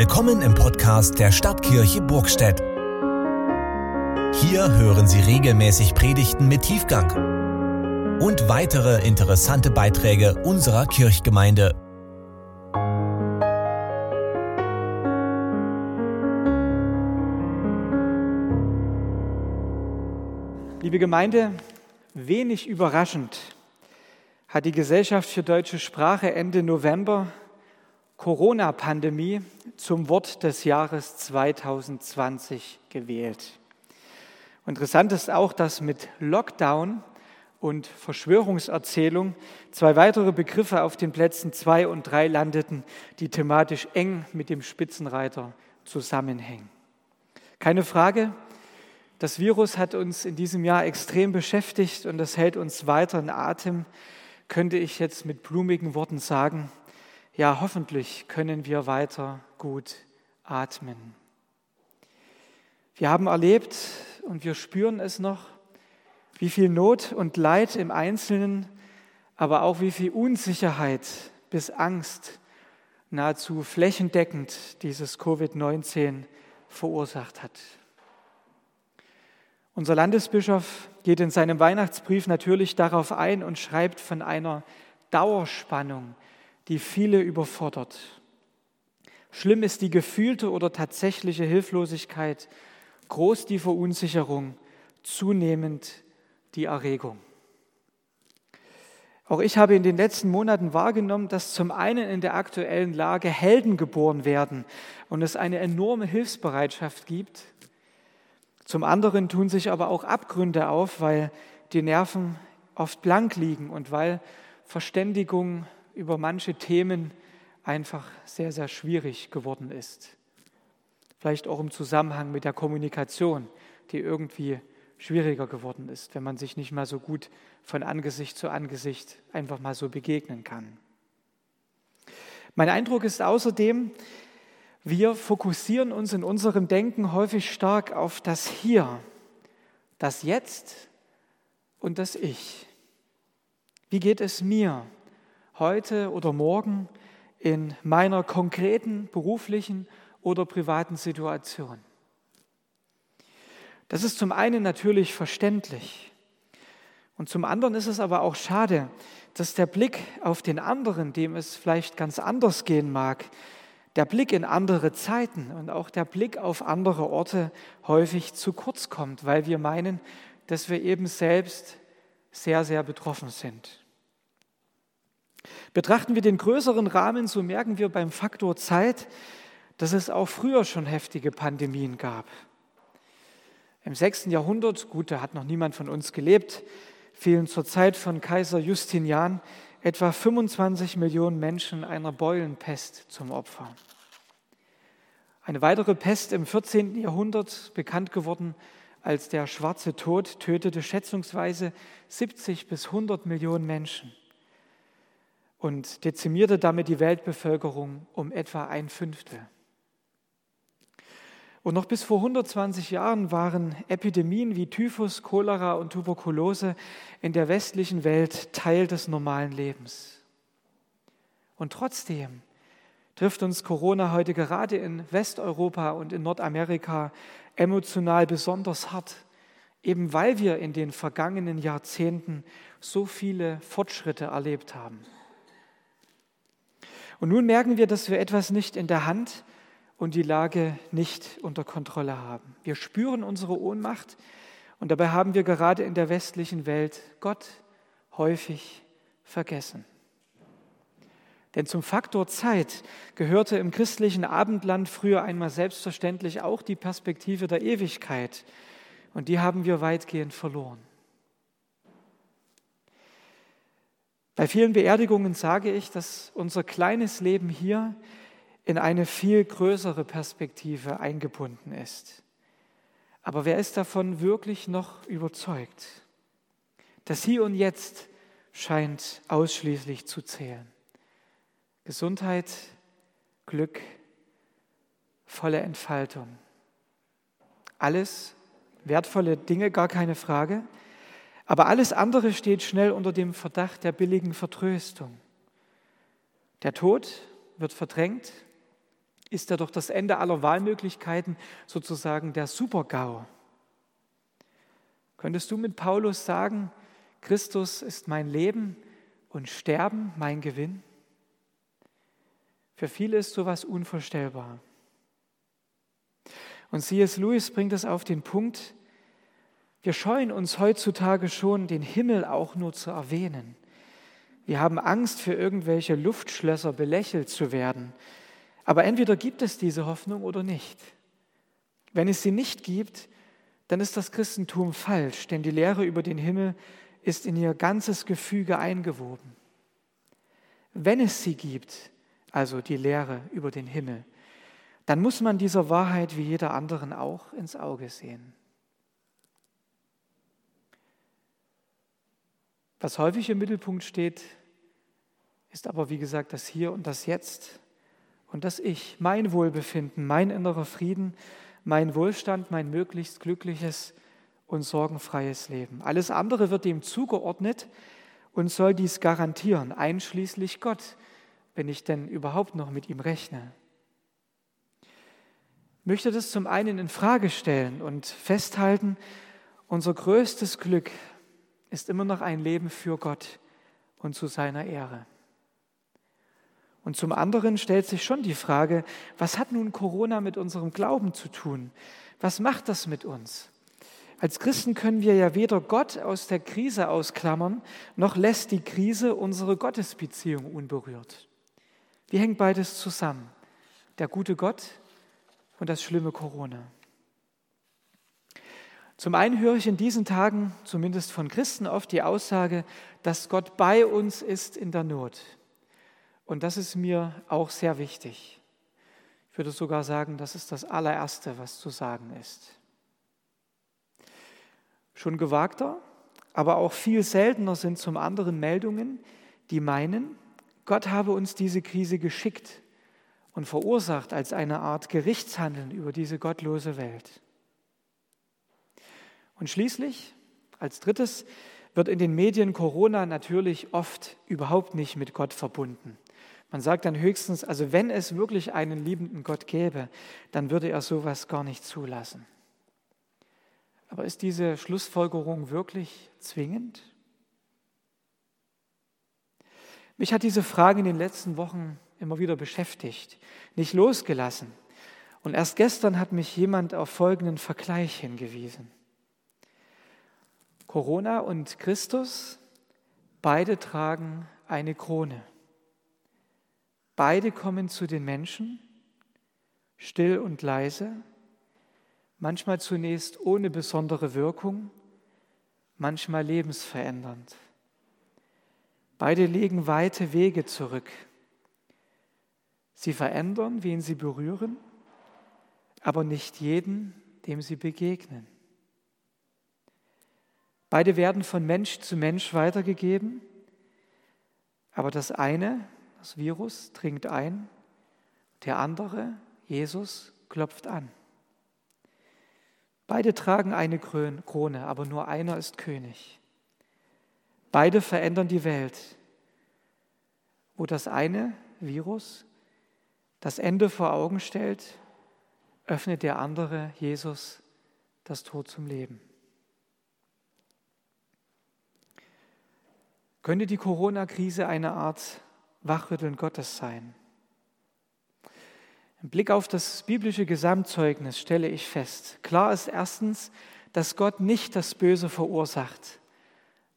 Willkommen im Podcast der Stadtkirche Burgstedt. Hier hören Sie regelmäßig Predigten mit Tiefgang und weitere interessante Beiträge unserer Kirchgemeinde. Liebe Gemeinde, wenig überraschend hat die Gesellschaft für deutsche Sprache Ende November Corona-Pandemie zum Wort des Jahres 2020 gewählt. Interessant ist auch, dass mit Lockdown und Verschwörungserzählung zwei weitere Begriffe auf den Plätzen zwei und drei landeten, die thematisch eng mit dem Spitzenreiter zusammenhängen. Keine Frage, das Virus hat uns in diesem Jahr extrem beschäftigt und das hält uns weiter in Atem, könnte ich jetzt mit blumigen Worten sagen ja, hoffentlich können wir weiter gut atmen. Wir haben erlebt und wir spüren es noch, wie viel Not und Leid im Einzelnen, aber auch wie viel Unsicherheit bis Angst nahezu flächendeckend dieses Covid-19 verursacht hat. Unser Landesbischof geht in seinem Weihnachtsbrief natürlich darauf ein und schreibt von einer Dauerspannung die viele überfordert. Schlimm ist die gefühlte oder tatsächliche Hilflosigkeit, groß die Verunsicherung, zunehmend die Erregung. Auch ich habe in den letzten Monaten wahrgenommen, dass zum einen in der aktuellen Lage Helden geboren werden und es eine enorme Hilfsbereitschaft gibt. Zum anderen tun sich aber auch Abgründe auf, weil die Nerven oft blank liegen und weil Verständigung über manche Themen einfach sehr, sehr schwierig geworden ist. Vielleicht auch im Zusammenhang mit der Kommunikation, die irgendwie schwieriger geworden ist, wenn man sich nicht mehr so gut von Angesicht zu Angesicht einfach mal so begegnen kann. Mein Eindruck ist außerdem, wir fokussieren uns in unserem Denken häufig stark auf das Hier, das Jetzt und das Ich. Wie geht es mir? Heute oder morgen in meiner konkreten beruflichen oder privaten Situation. Das ist zum einen natürlich verständlich und zum anderen ist es aber auch schade, dass der Blick auf den anderen, dem es vielleicht ganz anders gehen mag, der Blick in andere Zeiten und auch der Blick auf andere Orte häufig zu kurz kommt, weil wir meinen, dass wir eben selbst sehr, sehr betroffen sind. Betrachten wir den größeren Rahmen, so merken wir beim Faktor Zeit, dass es auch früher schon heftige Pandemien gab. Im 6. Jahrhundert, gut, da hat noch niemand von uns gelebt, fielen zur Zeit von Kaiser Justinian etwa 25 Millionen Menschen einer Beulenpest zum Opfer. Eine weitere Pest im 14. Jahrhundert, bekannt geworden als der Schwarze Tod, tötete schätzungsweise 70 bis 100 Millionen Menschen und dezimierte damit die Weltbevölkerung um etwa ein Fünftel. Und noch bis vor 120 Jahren waren Epidemien wie Typhus, Cholera und Tuberkulose in der westlichen Welt Teil des normalen Lebens. Und trotzdem trifft uns Corona heute gerade in Westeuropa und in Nordamerika emotional besonders hart, eben weil wir in den vergangenen Jahrzehnten so viele Fortschritte erlebt haben. Und nun merken wir, dass wir etwas nicht in der Hand und die Lage nicht unter Kontrolle haben. Wir spüren unsere Ohnmacht und dabei haben wir gerade in der westlichen Welt Gott häufig vergessen. Denn zum Faktor Zeit gehörte im christlichen Abendland früher einmal selbstverständlich auch die Perspektive der Ewigkeit. Und die haben wir weitgehend verloren. Bei vielen Beerdigungen sage ich, dass unser kleines Leben hier in eine viel größere Perspektive eingebunden ist. Aber wer ist davon wirklich noch überzeugt? Das Hier und Jetzt scheint ausschließlich zu zählen. Gesundheit, Glück, volle Entfaltung. Alles wertvolle Dinge, gar keine Frage. Aber alles andere steht schnell unter dem Verdacht der billigen Vertröstung. Der Tod wird verdrängt, ist ja doch das Ende aller Wahlmöglichkeiten sozusagen der Super-GAU. Könntest du mit Paulus sagen, Christus ist mein Leben und Sterben mein Gewinn? Für viele ist sowas unvorstellbar. Und C.S. Lewis bringt es auf den Punkt, wir scheuen uns heutzutage schon, den Himmel auch nur zu erwähnen. Wir haben Angst, für irgendwelche Luftschlösser belächelt zu werden. Aber entweder gibt es diese Hoffnung oder nicht. Wenn es sie nicht gibt, dann ist das Christentum falsch, denn die Lehre über den Himmel ist in ihr ganzes Gefüge eingewoben. Wenn es sie gibt, also die Lehre über den Himmel, dann muss man dieser Wahrheit wie jeder anderen auch ins Auge sehen. Was häufig im Mittelpunkt steht, ist aber wie gesagt das Hier und das Jetzt und das Ich, mein Wohlbefinden, mein innerer Frieden, mein Wohlstand, mein möglichst glückliches und sorgenfreies Leben. Alles andere wird dem zugeordnet und soll dies garantieren, einschließlich Gott, wenn ich denn überhaupt noch mit ihm rechne. Ich möchte das zum einen in Frage stellen und festhalten, unser größtes Glück ist immer noch ein Leben für Gott und zu seiner Ehre. Und zum anderen stellt sich schon die Frage, was hat nun Corona mit unserem Glauben zu tun? Was macht das mit uns? Als Christen können wir ja weder Gott aus der Krise ausklammern, noch lässt die Krise unsere Gottesbeziehung unberührt. Wie hängt beides zusammen? Der gute Gott und das schlimme Corona. Zum einen höre ich in diesen Tagen, zumindest von Christen, oft die Aussage, dass Gott bei uns ist in der Not. Und das ist mir auch sehr wichtig. Ich würde sogar sagen, das ist das allererste, was zu sagen ist. Schon gewagter, aber auch viel seltener sind zum anderen Meldungen, die meinen, Gott habe uns diese Krise geschickt und verursacht als eine Art Gerichtshandeln über diese gottlose Welt. Und schließlich, als drittes, wird in den Medien Corona natürlich oft überhaupt nicht mit Gott verbunden. Man sagt dann höchstens, also wenn es wirklich einen liebenden Gott gäbe, dann würde er sowas gar nicht zulassen. Aber ist diese Schlussfolgerung wirklich zwingend? Mich hat diese Frage in den letzten Wochen immer wieder beschäftigt, nicht losgelassen. Und erst gestern hat mich jemand auf folgenden Vergleich hingewiesen. Corona und Christus, beide tragen eine Krone. Beide kommen zu den Menschen, still und leise, manchmal zunächst ohne besondere Wirkung, manchmal lebensverändernd. Beide legen weite Wege zurück. Sie verändern, wen sie berühren, aber nicht jeden, dem sie begegnen. Beide werden von Mensch zu Mensch weitergegeben, aber das eine das Virus dringt ein, der andere, Jesus, klopft an. Beide tragen eine Krone, aber nur einer ist König. Beide verändern die Welt. Wo das eine Virus das Ende vor Augen stellt, öffnet der andere, Jesus, das Tor zum Leben. Könnte die Corona-Krise eine Art Wachrütteln Gottes sein. Im Blick auf das biblische Gesamtzeugnis stelle ich fest, klar ist erstens, dass Gott nicht das Böse verursacht,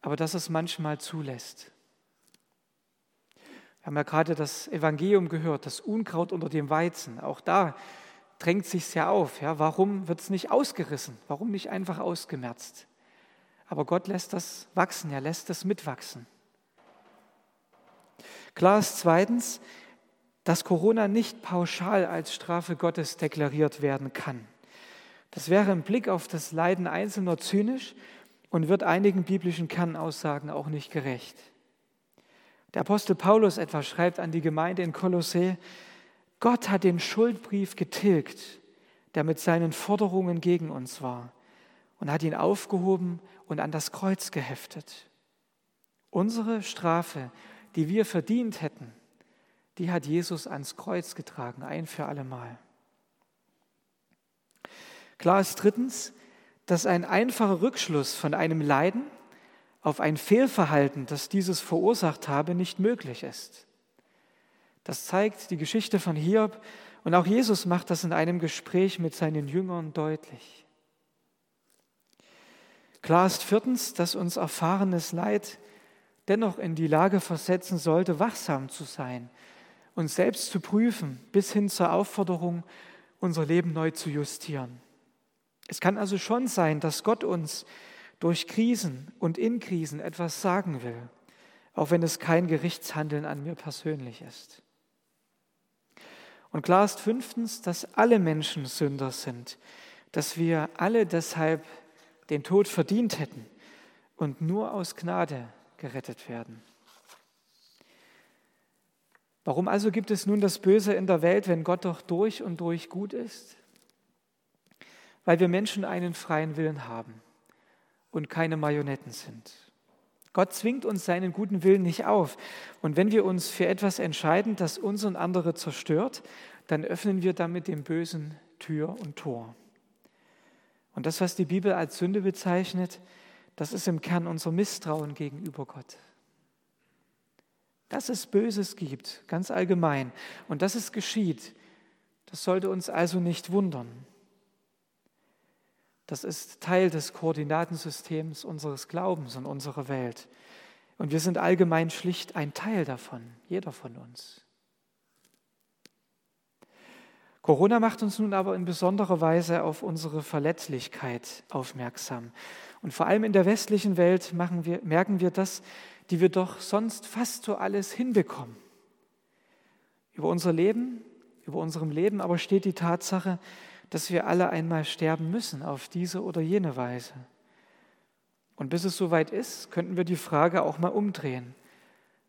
aber dass es manchmal zulässt. Wir haben ja gerade das Evangelium gehört, das Unkraut unter dem Weizen. Auch da drängt sich ja auf. Ja, warum wird es nicht ausgerissen? Warum nicht einfach ausgemerzt? Aber Gott lässt das wachsen, er lässt das mitwachsen. Klar ist zweitens, dass Corona nicht pauschal als Strafe Gottes deklariert werden kann. Das wäre im Blick auf das Leiden Einzelner zynisch und wird einigen biblischen Kernaussagen auch nicht gerecht. Der Apostel Paulus etwa schreibt an die Gemeinde in Kolossä, Gott hat den Schuldbrief getilgt, der mit seinen Forderungen gegen uns war, und hat ihn aufgehoben und an das Kreuz geheftet. Unsere Strafe die wir verdient hätten, die hat Jesus ans Kreuz getragen, ein für allemal. Klar ist drittens, dass ein einfacher Rückschluss von einem Leiden auf ein Fehlverhalten, das dieses verursacht habe, nicht möglich ist. Das zeigt die Geschichte von Hiob und auch Jesus macht das in einem Gespräch mit seinen Jüngern deutlich. Klar ist viertens, dass uns erfahrenes Leid dennoch in die Lage versetzen sollte, wachsam zu sein, uns selbst zu prüfen, bis hin zur Aufforderung, unser Leben neu zu justieren. Es kann also schon sein, dass Gott uns durch Krisen und in Krisen etwas sagen will, auch wenn es kein Gerichtshandeln an mir persönlich ist. Und klar ist fünftens, dass alle Menschen Sünder sind, dass wir alle deshalb den Tod verdient hätten und nur aus Gnade gerettet werden. Warum also gibt es nun das Böse in der Welt, wenn Gott doch durch und durch gut ist? Weil wir Menschen einen freien Willen haben und keine Marionetten sind. Gott zwingt uns seinen guten Willen nicht auf. Und wenn wir uns für etwas entscheiden, das uns und andere zerstört, dann öffnen wir damit dem Bösen Tür und Tor. Und das, was die Bibel als Sünde bezeichnet, das ist im Kern unser Misstrauen gegenüber Gott. Dass es Böses gibt, ganz allgemein, und dass es geschieht, das sollte uns also nicht wundern. Das ist Teil des Koordinatensystems unseres Glaubens und unserer Welt. Und wir sind allgemein schlicht ein Teil davon, jeder von uns. Corona macht uns nun aber in besonderer Weise auf unsere Verletzlichkeit aufmerksam. Und vor allem in der westlichen Welt wir, merken wir das, die wir doch sonst fast so alles hinbekommen. Über unser Leben, über unserem Leben aber steht die Tatsache, dass wir alle einmal sterben müssen auf diese oder jene Weise. Und bis es soweit ist, könnten wir die Frage auch mal umdrehen.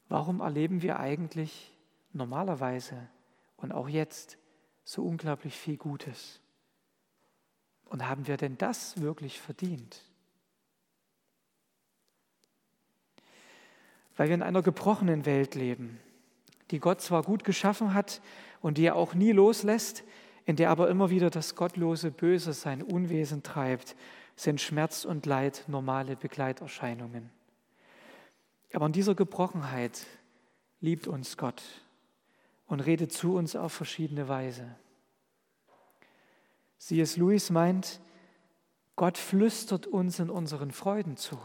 Warum erleben wir eigentlich normalerweise und auch jetzt so unglaublich viel Gutes. Und haben wir denn das wirklich verdient? Weil wir in einer gebrochenen Welt leben, die Gott zwar gut geschaffen hat und die er auch nie loslässt, in der aber immer wieder das gottlose Böse sein Unwesen treibt, sind Schmerz und Leid normale Begleiterscheinungen. Aber in dieser Gebrochenheit liebt uns Gott und redet zu uns auf verschiedene Weise. C.S. Lewis meint, Gott flüstert uns in unseren Freuden zu.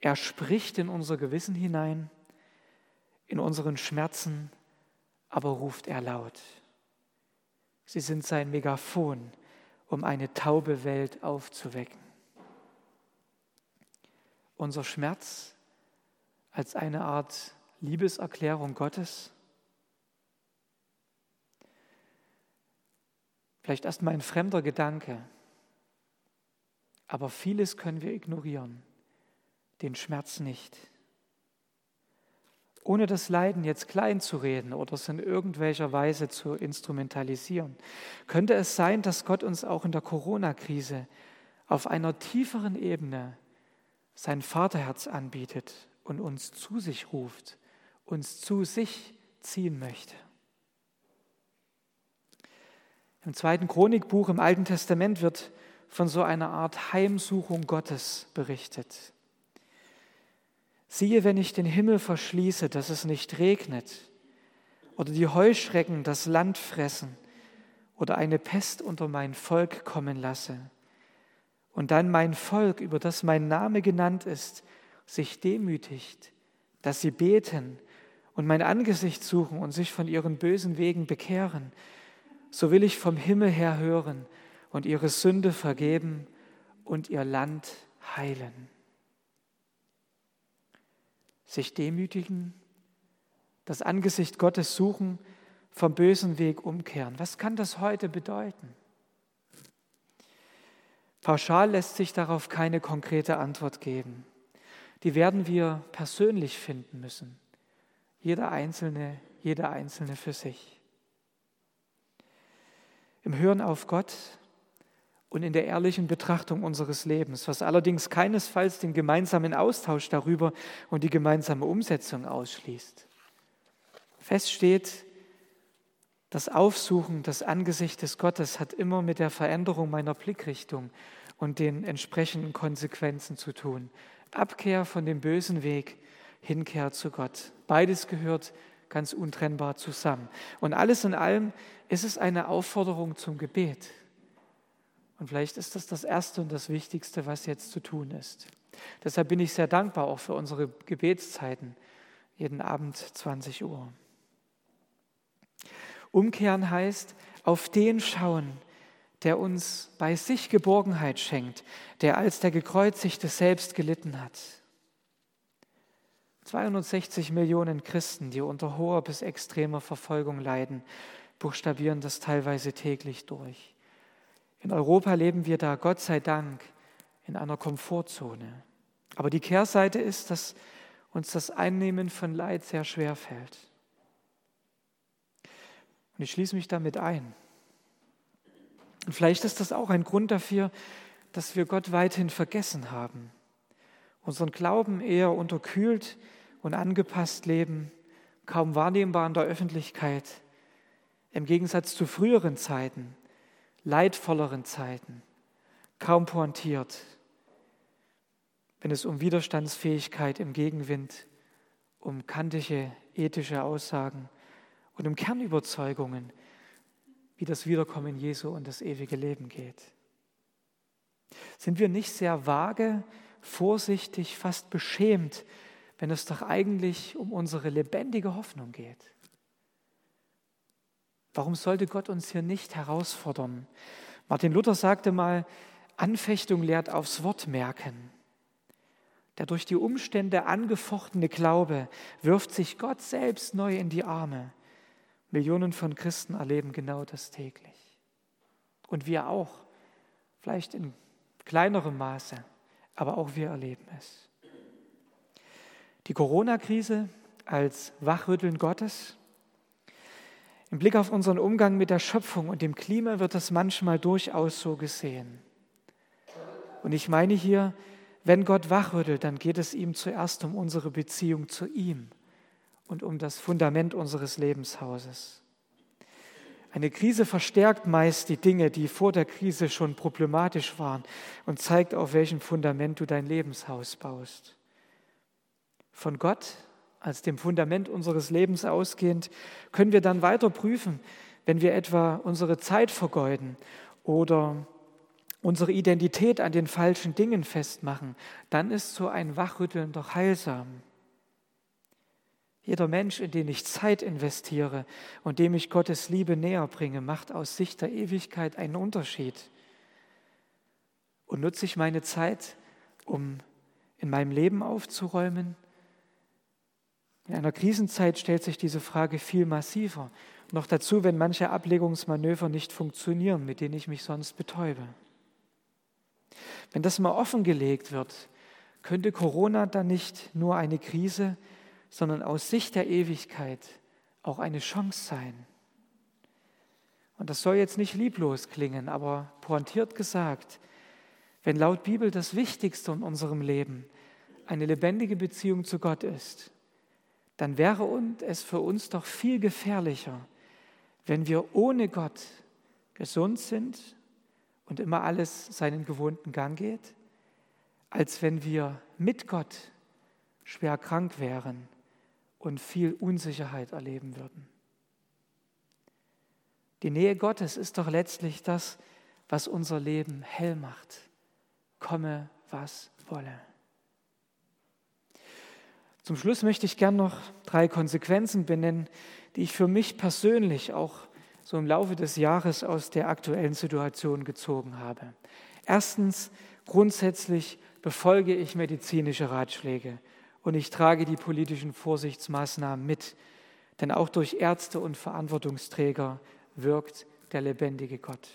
Er spricht in unser Gewissen hinein, in unseren Schmerzen, aber ruft er laut. Sie sind sein Megafon, um eine taube Welt aufzuwecken. Unser Schmerz als eine Art Liebeserklärung Gottes Vielleicht erst mal ein fremder Gedanke. Aber vieles können wir ignorieren, den Schmerz nicht. Ohne das Leiden jetzt klein zu reden oder es in irgendwelcher Weise zu instrumentalisieren, könnte es sein, dass Gott uns auch in der Corona-Krise auf einer tieferen Ebene sein Vaterherz anbietet und uns zu sich ruft, uns zu sich ziehen möchte. Im zweiten Chronikbuch im Alten Testament wird von so einer Art Heimsuchung Gottes berichtet. Siehe, wenn ich den Himmel verschließe, dass es nicht regnet, oder die Heuschrecken das Land fressen, oder eine Pest unter mein Volk kommen lasse, und dann mein Volk, über das mein Name genannt ist, sich demütigt, dass sie beten und mein Angesicht suchen und sich von ihren bösen Wegen bekehren, so will ich vom Himmel her hören und ihre Sünde vergeben und ihr Land heilen. Sich demütigen, das Angesicht Gottes suchen, vom bösen Weg umkehren. Was kann das heute bedeuten? Pauschal lässt sich darauf keine konkrete Antwort geben. Die werden wir persönlich finden müssen. Jeder Einzelne, jeder Einzelne für sich im Hören auf Gott und in der ehrlichen Betrachtung unseres Lebens, was allerdings keinesfalls den gemeinsamen Austausch darüber und die gemeinsame Umsetzung ausschließt. Fest steht, das Aufsuchen des Angesichts des Gottes hat immer mit der Veränderung meiner Blickrichtung und den entsprechenden Konsequenzen zu tun. Abkehr von dem bösen Weg, Hinkehr zu Gott. Beides gehört ganz untrennbar zusammen. Und alles in allem ist es eine Aufforderung zum Gebet. Und vielleicht ist das das Erste und das Wichtigste, was jetzt zu tun ist. Deshalb bin ich sehr dankbar auch für unsere Gebetszeiten, jeden Abend 20 Uhr. Umkehren heißt, auf den schauen, der uns bei sich Geborgenheit schenkt, der als der Gekreuzigte selbst gelitten hat. 260 Millionen Christen, die unter hoher bis extremer Verfolgung leiden, buchstabieren das teilweise täglich durch. In Europa leben wir da, Gott sei Dank, in einer Komfortzone. Aber die Kehrseite ist, dass uns das Einnehmen von Leid sehr schwer fällt. Und ich schließe mich damit ein. Und vielleicht ist das auch ein Grund dafür, dass wir Gott weithin vergessen haben, unseren Glauben eher unterkühlt und angepasst leben, kaum wahrnehmbar in der Öffentlichkeit, im Gegensatz zu früheren Zeiten, leidvolleren Zeiten, kaum pointiert, wenn es um Widerstandsfähigkeit im Gegenwind, um kantige ethische Aussagen und um Kernüberzeugungen wie das Wiederkommen Jesu und das ewige Leben geht. Sind wir nicht sehr vage, vorsichtig, fast beschämt, wenn es doch eigentlich um unsere lebendige Hoffnung geht? Warum sollte Gott uns hier nicht herausfordern? Martin Luther sagte mal, Anfechtung lehrt aufs Wort merken. Der durch die Umstände angefochtene Glaube wirft sich Gott selbst neu in die Arme. Millionen von Christen erleben genau das täglich. Und wir auch, vielleicht in kleinerem Maße, aber auch wir erleben es. Die Corona-Krise als Wachrütteln Gottes. Im Blick auf unseren Umgang mit der Schöpfung und dem Klima wird das manchmal durchaus so gesehen. Und ich meine hier, wenn Gott wachrüttelt, dann geht es ihm zuerst um unsere Beziehung zu ihm und um das Fundament unseres Lebenshauses. Eine Krise verstärkt meist die Dinge, die vor der Krise schon problematisch waren und zeigt, auf welchem Fundament du dein Lebenshaus baust. Von Gott als dem Fundament unseres Lebens ausgehend können wir dann weiter prüfen, wenn wir etwa unsere Zeit vergeuden oder unsere Identität an den falschen Dingen festmachen, dann ist so ein Wachrütteln doch heilsam. Jeder Mensch, in den ich Zeit investiere und dem ich Gottes Liebe näher bringe, macht aus Sicht der Ewigkeit einen Unterschied. Und nutze ich meine Zeit, um in meinem Leben aufzuräumen? In einer Krisenzeit stellt sich diese Frage viel massiver. Noch dazu, wenn manche Ablegungsmanöver nicht funktionieren, mit denen ich mich sonst betäube. Wenn das mal offengelegt wird, könnte Corona dann nicht nur eine Krise, sondern aus Sicht der Ewigkeit auch eine Chance sein. Und das soll jetzt nicht lieblos klingen, aber pointiert gesagt, wenn laut Bibel das Wichtigste in unserem Leben eine lebendige Beziehung zu Gott ist, dann wäre es für uns doch viel gefährlicher, wenn wir ohne Gott gesund sind und immer alles seinen gewohnten Gang geht, als wenn wir mit Gott schwer krank wären und viel Unsicherheit erleben würden. Die Nähe Gottes ist doch letztlich das, was unser Leben hell macht. Komme, was wolle. Zum Schluss möchte ich gern noch drei Konsequenzen benennen, die ich für mich persönlich auch so im Laufe des Jahres aus der aktuellen Situation gezogen habe. Erstens, grundsätzlich befolge ich medizinische Ratschläge und ich trage die politischen Vorsichtsmaßnahmen mit, denn auch durch Ärzte und Verantwortungsträger wirkt der lebendige Gott.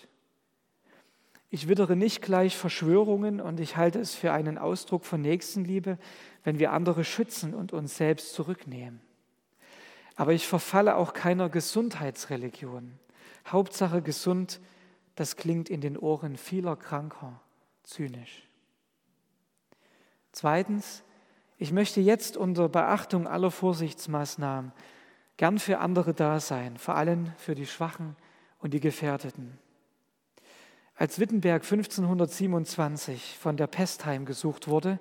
Ich wittere nicht gleich Verschwörungen und ich halte es für einen Ausdruck von Nächstenliebe, wenn wir andere schützen und uns selbst zurücknehmen. Aber ich verfalle auch keiner Gesundheitsreligion. Hauptsache gesund, das klingt in den Ohren vieler Kranker zynisch. Zweitens, ich möchte jetzt unter Beachtung aller Vorsichtsmaßnahmen gern für andere da sein, vor allem für die Schwachen und die Gefährdeten. Als Wittenberg 1527 von der Pest heimgesucht wurde,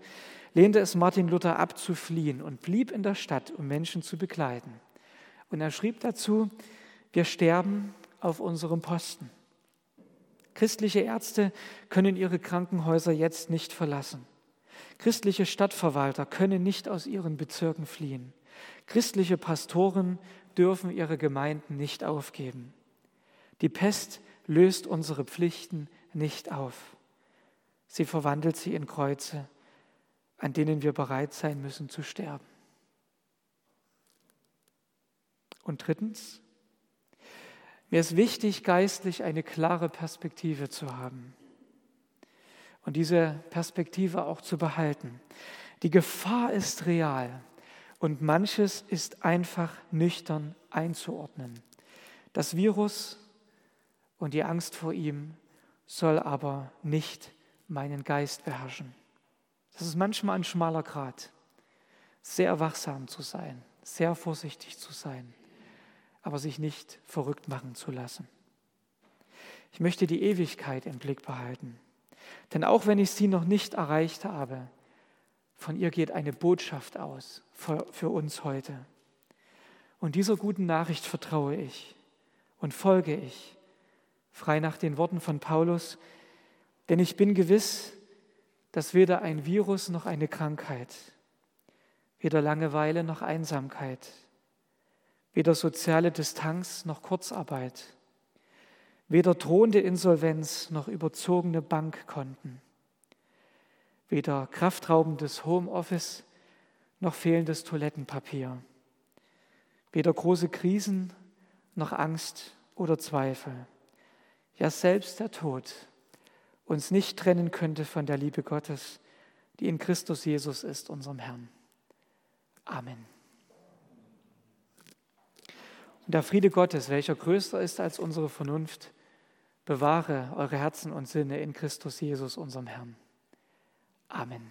lehnte es Martin Luther ab zu fliehen und blieb in der Stadt, um Menschen zu begleiten. Und er schrieb dazu, wir sterben auf unserem Posten. Christliche Ärzte können ihre Krankenhäuser jetzt nicht verlassen. Christliche Stadtverwalter können nicht aus ihren Bezirken fliehen. Christliche Pastoren dürfen ihre Gemeinden nicht aufgeben. Die Pest löst unsere Pflichten nicht auf. Sie verwandelt sie in Kreuze, an denen wir bereit sein müssen zu sterben. Und drittens, mir ist wichtig, geistlich eine klare Perspektive zu haben und diese Perspektive auch zu behalten. Die Gefahr ist real und manches ist einfach nüchtern einzuordnen. Das Virus und die Angst vor ihm soll aber nicht meinen Geist beherrschen. Das ist manchmal ein schmaler Grat, sehr wachsam zu sein, sehr vorsichtig zu sein aber sich nicht verrückt machen zu lassen. Ich möchte die Ewigkeit im Blick behalten. Denn auch wenn ich sie noch nicht erreicht habe, von ihr geht eine Botschaft aus für, für uns heute. Und dieser guten Nachricht vertraue ich und folge ich, frei nach den Worten von Paulus, denn ich bin gewiss, dass weder ein Virus noch eine Krankheit, weder Langeweile noch Einsamkeit, weder soziale Distanz noch Kurzarbeit, weder drohende Insolvenz noch überzogene Bankkonten, weder kraftraubendes Homeoffice noch fehlendes Toilettenpapier, weder große Krisen noch Angst oder Zweifel, ja selbst der Tod uns nicht trennen könnte von der Liebe Gottes, die in Christus Jesus ist, unserem Herrn. Amen. Und der Friede Gottes, welcher größer ist als unsere Vernunft, bewahre eure Herzen und Sinne in Christus Jesus, unserem Herrn. Amen.